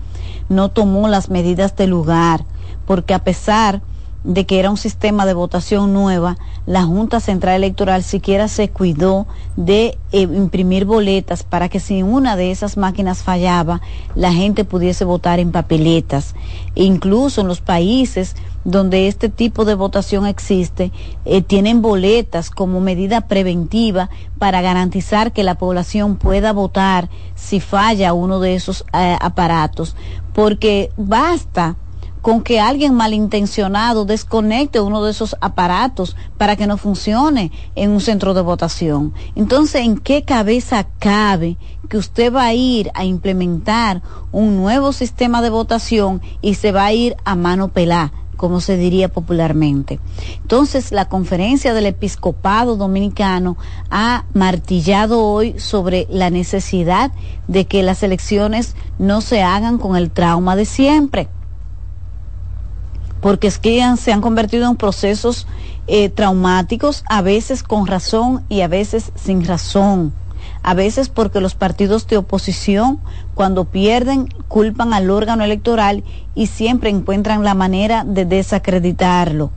no tomó las medidas de lugar, porque a pesar de que era un sistema de votación nueva, la Junta Central Electoral siquiera se cuidó de eh, imprimir boletas para que si una de esas máquinas fallaba, la gente pudiese votar en papeletas. Incluso en los países donde este tipo de votación existe, eh, tienen boletas como medida preventiva para garantizar que la población pueda votar si falla uno de esos eh, aparatos, porque basta con que alguien malintencionado desconecte uno de esos aparatos para que no funcione en un centro de votación. Entonces, ¿en qué cabeza cabe que usted va a ir a implementar un nuevo sistema de votación y se va a ir a mano pelá? como se diría popularmente. Entonces, la conferencia del episcopado dominicano ha martillado hoy sobre la necesidad de que las elecciones no se hagan con el trauma de siempre porque es que se han convertido en procesos eh, traumáticos, a veces con razón y a veces sin razón. A veces porque los partidos de oposición, cuando pierden, culpan al órgano electoral y siempre encuentran la manera de desacreditarlo.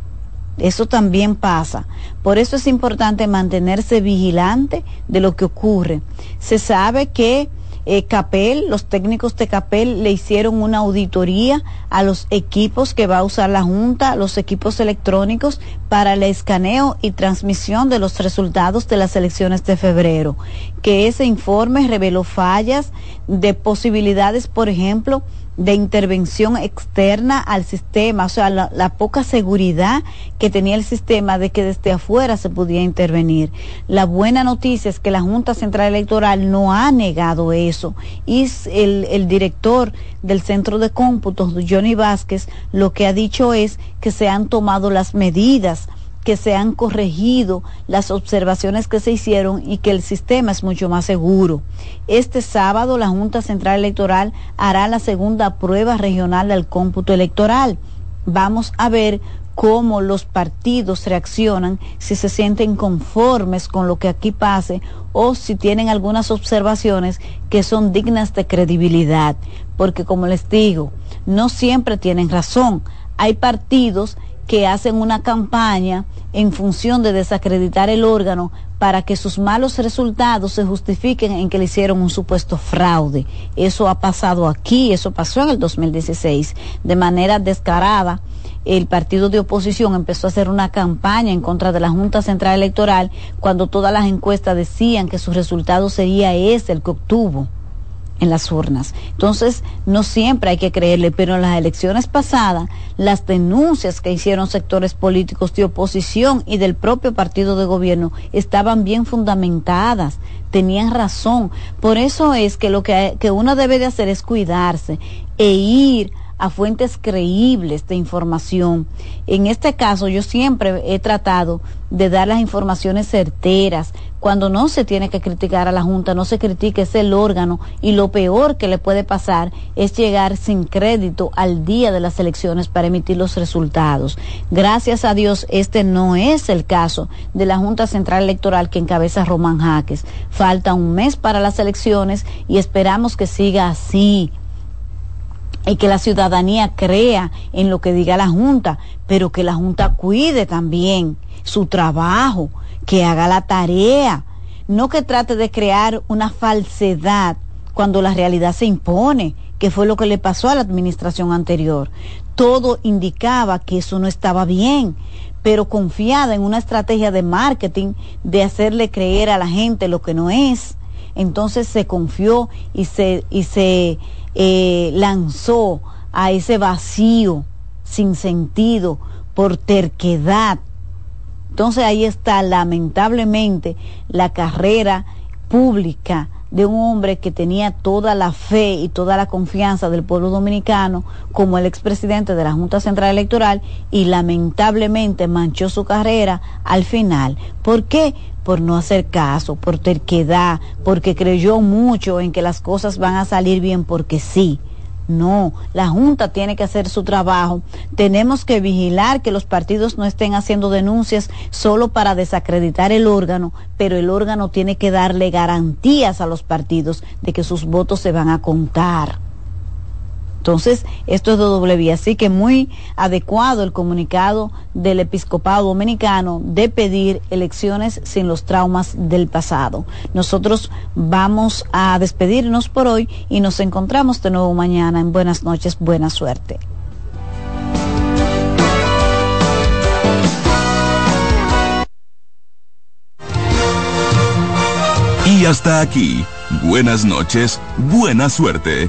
Eso también pasa. Por eso es importante mantenerse vigilante de lo que ocurre. Se sabe que eh, Capel, los técnicos de Capel le hicieron una auditoría a los equipos que va a usar la Junta, los equipos electrónicos para el escaneo y transmisión de los resultados de las elecciones de febrero. Que ese informe reveló fallas de posibilidades, por ejemplo, de intervención externa al sistema, o sea, la, poca seguridad que tenía el sistema de que desde afuera se podía intervenir. La buena noticia es que la Junta Central Electoral no ha negado eso y el, el director del Centro de Cómputos, Johnny Vázquez, lo que ha dicho es que se han tomado las medidas que se han corregido las observaciones que se hicieron y que el sistema es mucho más seguro. Este sábado la Junta Central Electoral hará la segunda prueba regional del cómputo electoral. Vamos a ver cómo los partidos reaccionan, si se sienten conformes con lo que aquí pase o si tienen algunas observaciones que son dignas de credibilidad. Porque como les digo, no siempre tienen razón. Hay partidos que hacen una campaña en función de desacreditar el órgano para que sus malos resultados se justifiquen en que le hicieron un supuesto fraude. Eso ha pasado aquí, eso pasó en el 2016. De manera descarada, el partido de oposición empezó a hacer una campaña en contra de la Junta Central Electoral cuando todas las encuestas decían que su resultado sería ese el que obtuvo en las urnas. Entonces, no siempre hay que creerle, pero en las elecciones pasadas, las denuncias que hicieron sectores políticos de oposición y del propio partido de gobierno estaban bien fundamentadas, tenían razón. Por eso es que lo que, que uno debe de hacer es cuidarse e ir a fuentes creíbles de información. En este caso, yo siempre he tratado de dar las informaciones certeras. Cuando no se tiene que criticar a la Junta, no se critique, es el órgano y lo peor que le puede pasar es llegar sin crédito al día de las elecciones para emitir los resultados. Gracias a Dios, este no es el caso de la Junta Central Electoral que encabeza Román Jaques. Falta un mes para las elecciones y esperamos que siga así y que la ciudadanía crea en lo que diga la Junta, pero que la Junta cuide también su trabajo, que haga la tarea, no que trate de crear una falsedad cuando la realidad se impone, que fue lo que le pasó a la administración anterior. Todo indicaba que eso no estaba bien, pero confiada en una estrategia de marketing de hacerle creer a la gente lo que no es. Entonces se confió y se, y se eh, lanzó a ese vacío sin sentido por terquedad. Entonces ahí está lamentablemente la carrera pública de un hombre que tenía toda la fe y toda la confianza del pueblo dominicano como el expresidente de la Junta Central Electoral y lamentablemente manchó su carrera al final. ¿Por qué? por no hacer caso, por terquedad, porque creyó mucho en que las cosas van a salir bien porque sí. No, la Junta tiene que hacer su trabajo. Tenemos que vigilar que los partidos no estén haciendo denuncias solo para desacreditar el órgano, pero el órgano tiene que darle garantías a los partidos de que sus votos se van a contar. Entonces, esto es doble vía. Así que muy adecuado el comunicado del episcopado dominicano de pedir elecciones sin los traumas del pasado. Nosotros vamos a despedirnos por hoy y nos encontramos de nuevo mañana en Buenas noches, buena suerte. Y hasta aquí, buenas noches, buena suerte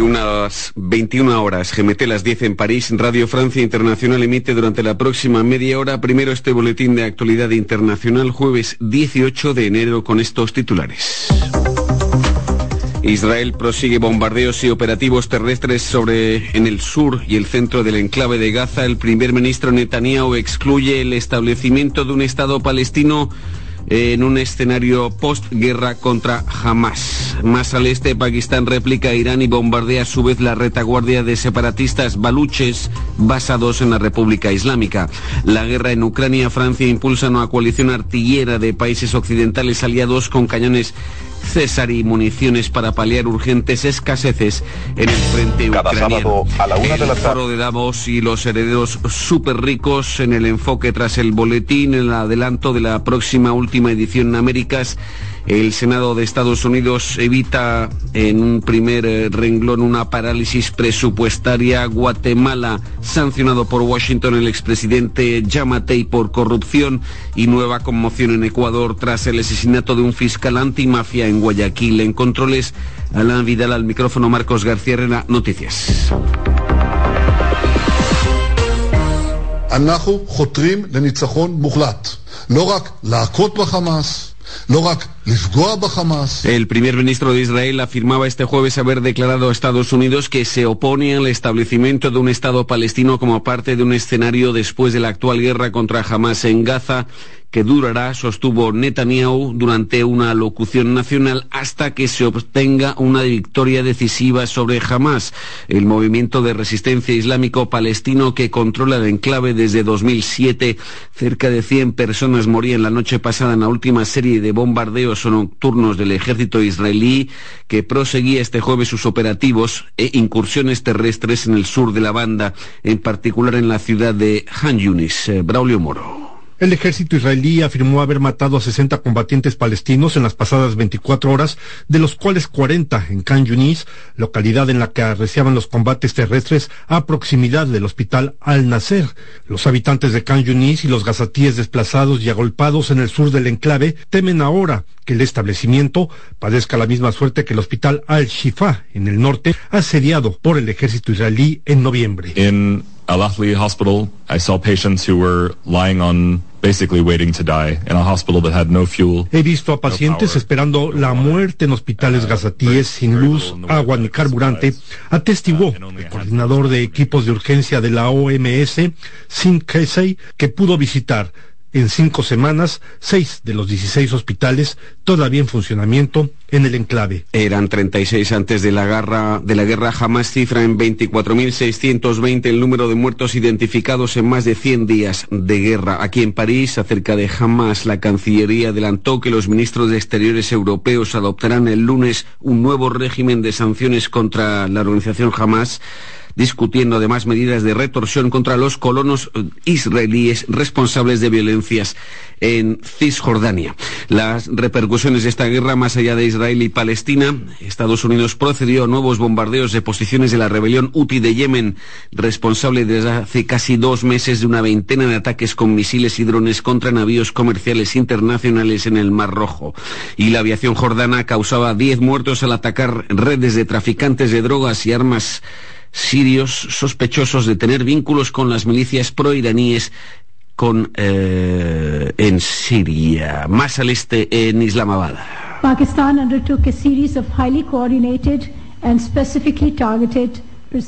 Unas 21 horas, GMT las 10 en París, Radio Francia Internacional emite durante la próxima media hora primero este boletín de actualidad internacional jueves 18 de enero con estos titulares. Israel prosigue bombardeos y operativos terrestres sobre en el sur y el centro del enclave de Gaza. El primer ministro Netanyahu excluye el establecimiento de un Estado palestino en un escenario postguerra contra Hamas. Más al este, Pakistán replica a Irán y bombardea a su vez la retaguardia de separatistas baluches basados en la República Islámica. La guerra en Ucrania, Francia impulsa una coalición artillera de países occidentales aliados con cañones César y municiones para paliar urgentes escaseces en el frente Cada sábado a la una el de la de Davos y los herederos súper ricos en el enfoque tras el boletín, el adelanto de la próxima última edición en Américas. El Senado de Estados Unidos evita en un primer eh, renglón una parálisis presupuestaria. Guatemala, sancionado por Washington el expresidente Yamatei por corrupción y nueva conmoción en Ecuador tras el asesinato de un fiscal antimafia en Guayaquil. En controles, Alain Vidal al micrófono, Marcos García Rena, Noticias. אנחנו חותרים לניצחון מוחלט. לא רק להכות בחמאס, לא רק לפגוע בחמאס, El primer ministro de Israel afirmaba este jueves haber declarado a Estados Unidos que se opone al establecimiento de un Estado palestino como parte de un escenario después de la actual guerra contra Hamas en Gaza que durará, sostuvo Netanyahu durante una locución nacional hasta que se obtenga una victoria decisiva sobre Hamas, el movimiento de resistencia islámico palestino que controla el enclave desde 2007. Cerca de 100 personas morían la noche pasada en la última serie de bombardeos nocturnos del ejército israelí que proseguía este jueves sus operativos e incursiones terrestres en el sur de la banda, en particular en la ciudad de Han Yunis. Eh, Braulio Moro. El ejército israelí afirmó haber matado a 60 combatientes palestinos en las pasadas 24 horas, de los cuales 40 en Khan Yunis, localidad en la que arreciaban los combates terrestres a proximidad del hospital Al-Nasser. Los habitantes de Khan Yunis y los gazatíes desplazados y agolpados en el sur del enclave temen ahora que el establecimiento padezca la misma suerte que el hospital Al-Shifa en el norte, asediado por el ejército israelí en noviembre. In Al Ahli Hospital, I saw patients who were lying on basically waiting to die in a hospital that had no fuel. He visto a pacientes esperando la muerte en hospitales gazatíes sin luz, agua ni carburante, atestiguó el coordinador de equipos de urgencia de la OMS, Sim Kesey, que pudo visitar en cinco semanas seis de los 16 hospitales todavía en funcionamiento en el enclave. Eran 36 antes de la guerra, de la guerra jamás cifra en 24.620 el número de muertos identificados en más de 100 días de guerra. Aquí en París, acerca de Hamas, la Cancillería adelantó que los ministros de Exteriores europeos adoptarán el lunes un nuevo régimen de sanciones contra la organización Hamas discutiendo además medidas de retorsión contra los colonos eh, israelíes responsables de violencias en Cisjordania. Las repercusiones de esta guerra, más allá de Israel y Palestina, Estados Unidos procedió a nuevos bombardeos de posiciones de la rebelión Houthi de Yemen, responsable desde hace casi dos meses de una veintena de ataques con misiles y drones contra navíos comerciales internacionales en el Mar Rojo. Y la aviación jordana causaba diez muertos al atacar redes de traficantes de drogas y armas sirios sospechosos de tener vínculos con las milicias proiraníes con, eh, en Siria, más al este en Islamabad. Pakistan undertook a series of highly coordinated and specifically targeted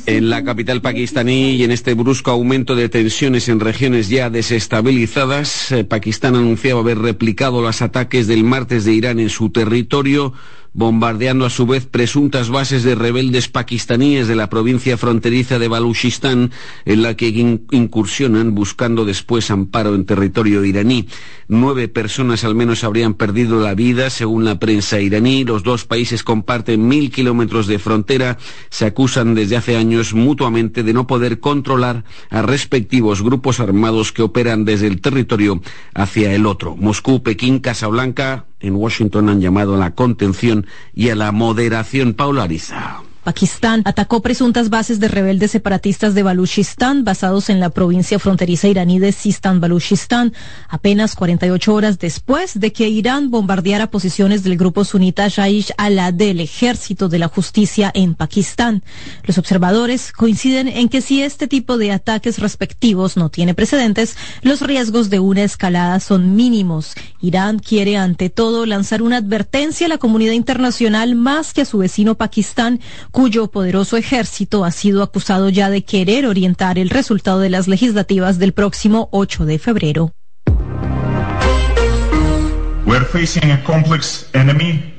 en la capital pakistaní y en este brusco aumento de tensiones en regiones ya desestabilizadas, eh, Pakistán anunciaba haber replicado los ataques del martes de Irán en su territorio bombardeando a su vez presuntas bases de rebeldes pakistaníes de la provincia fronteriza de Baluchistán, en la que incursionan buscando después amparo en territorio iraní. Nueve personas al menos habrían perdido la vida, según la prensa iraní. Los dos países comparten mil kilómetros de frontera. Se acusan desde hace años mutuamente de no poder controlar a respectivos grupos armados que operan desde el territorio hacia el otro. Moscú, Pekín, Casablanca, en Washington han llamado a la contención y a la moderación. paulariza. Pakistán atacó presuntas bases de rebeldes separatistas de Baluchistán basados en la provincia fronteriza iraní de Sistan-Baluchistán, apenas 48 horas después de que Irán bombardeara posiciones del grupo sunita Jaish Allah del Ejército de la Justicia en Pakistán. Los observadores coinciden en que si este tipo de ataques respectivos no tiene precedentes, los riesgos de una escalada son mínimos. Irán quiere ante todo lanzar una advertencia a la comunidad internacional más que a su vecino Pakistán cuyo poderoso ejército ha sido acusado ya de querer orientar el resultado de las legislativas del próximo 8 de febrero.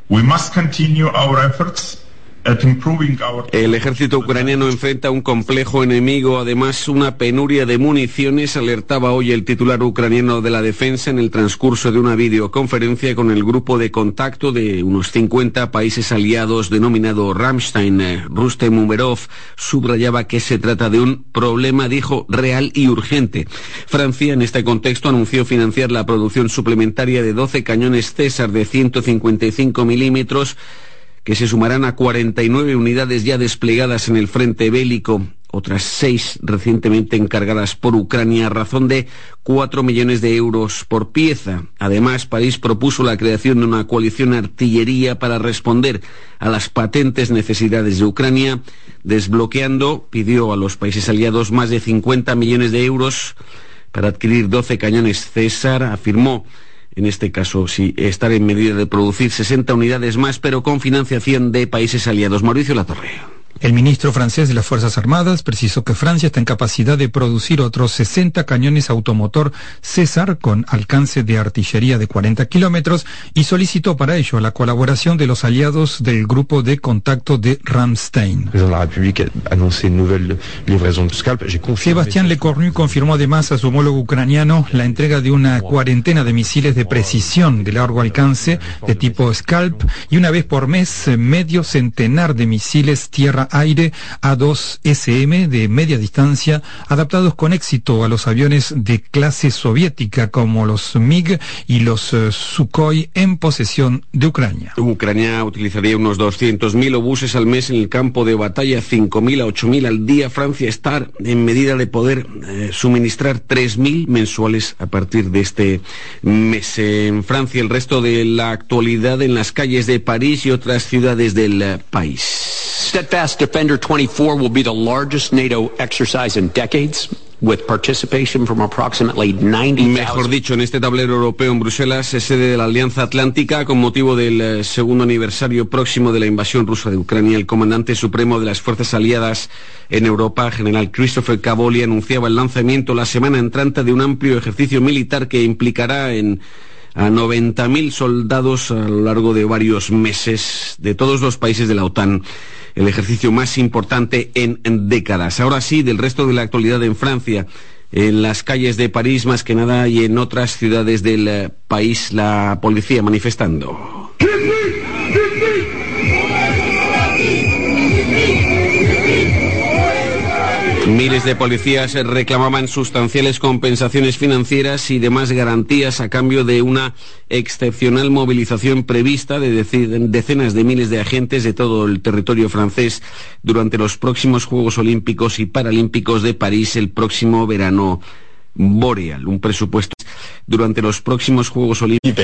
We must continue our efforts el ejército ucraniano enfrenta un complejo enemigo, además una penuria de municiones, alertaba hoy el titular ucraniano de la defensa en el transcurso de una videoconferencia con el grupo de contacto de unos 50 países aliados denominado Ramstein. Rustem Umerov subrayaba que se trata de un problema, dijo, real y urgente. Francia, en este contexto, anunció financiar la producción suplementaria de 12 cañones César de 155 milímetros que se sumarán a 49 unidades ya desplegadas en el frente bélico, otras seis recientemente encargadas por Ucrania a razón de cuatro millones de euros por pieza. Además, París propuso la creación de una coalición artillería para responder a las patentes necesidades de Ucrania, desbloqueando, pidió a los países aliados más de 50 millones de euros para adquirir 12 cañones César, afirmó en este caso sí, estar en medida de producir 60 unidades más, pero con financiación de países aliados. Mauricio Latorre. El ministro francés de las Fuerzas Armadas precisó que Francia está en capacidad de producir otros 60 cañones automotor César con alcance de artillería de 40 kilómetros y solicitó para ello la colaboración de los aliados del grupo de contacto de Ramstein. Sebastián Lecornu confirmó además a su homólogo ucraniano la entrega de una cuarentena de misiles de precisión de largo alcance de tipo Scalp y una vez por mes medio centenar de misiles tierra aire A2SM de media distancia adaptados con éxito a los aviones de clase soviética como los MiG y los eh, Sukhoi en posesión de Ucrania. Ucrania utilizaría unos 200.000 obuses al mes en el campo de batalla, 5.000 a 8.000 al día. Francia está en medida de poder eh, suministrar 3.000 mensuales a partir de este mes. En Francia, el resto de la actualidad en las calles de París y otras ciudades del eh, país. Steadfast Defender 24 will be the largest NATO exercise in decades. Mejor dicho, en este tablero europeo en Bruselas, es sede de la Alianza Atlántica, con motivo del eh, segundo aniversario próximo de la invasión rusa de Ucrania, el comandante supremo de las fuerzas aliadas en Europa, general Christopher Cavoli, anunciaba el lanzamiento la semana entrante de un amplio ejercicio militar que implicará en a 90.000 soldados a lo largo de varios meses de todos los países de la OTAN el ejercicio más importante en, décadas. Ahora sí, del resto de la actualidad en Francia, en las calles de París más que nada y en otras ciudades del eh, país, la policía manifestando. Miles de policías reclamaban sustanciales compensaciones financieras y demás garantías a cambio de una excepcional movilización prevista de decenas de miles de agentes de todo el territorio francés durante los próximos Juegos Olímpicos y Paralímpicos de París el próximo verano boreal. Un presupuesto durante los próximos Juegos Olímpicos.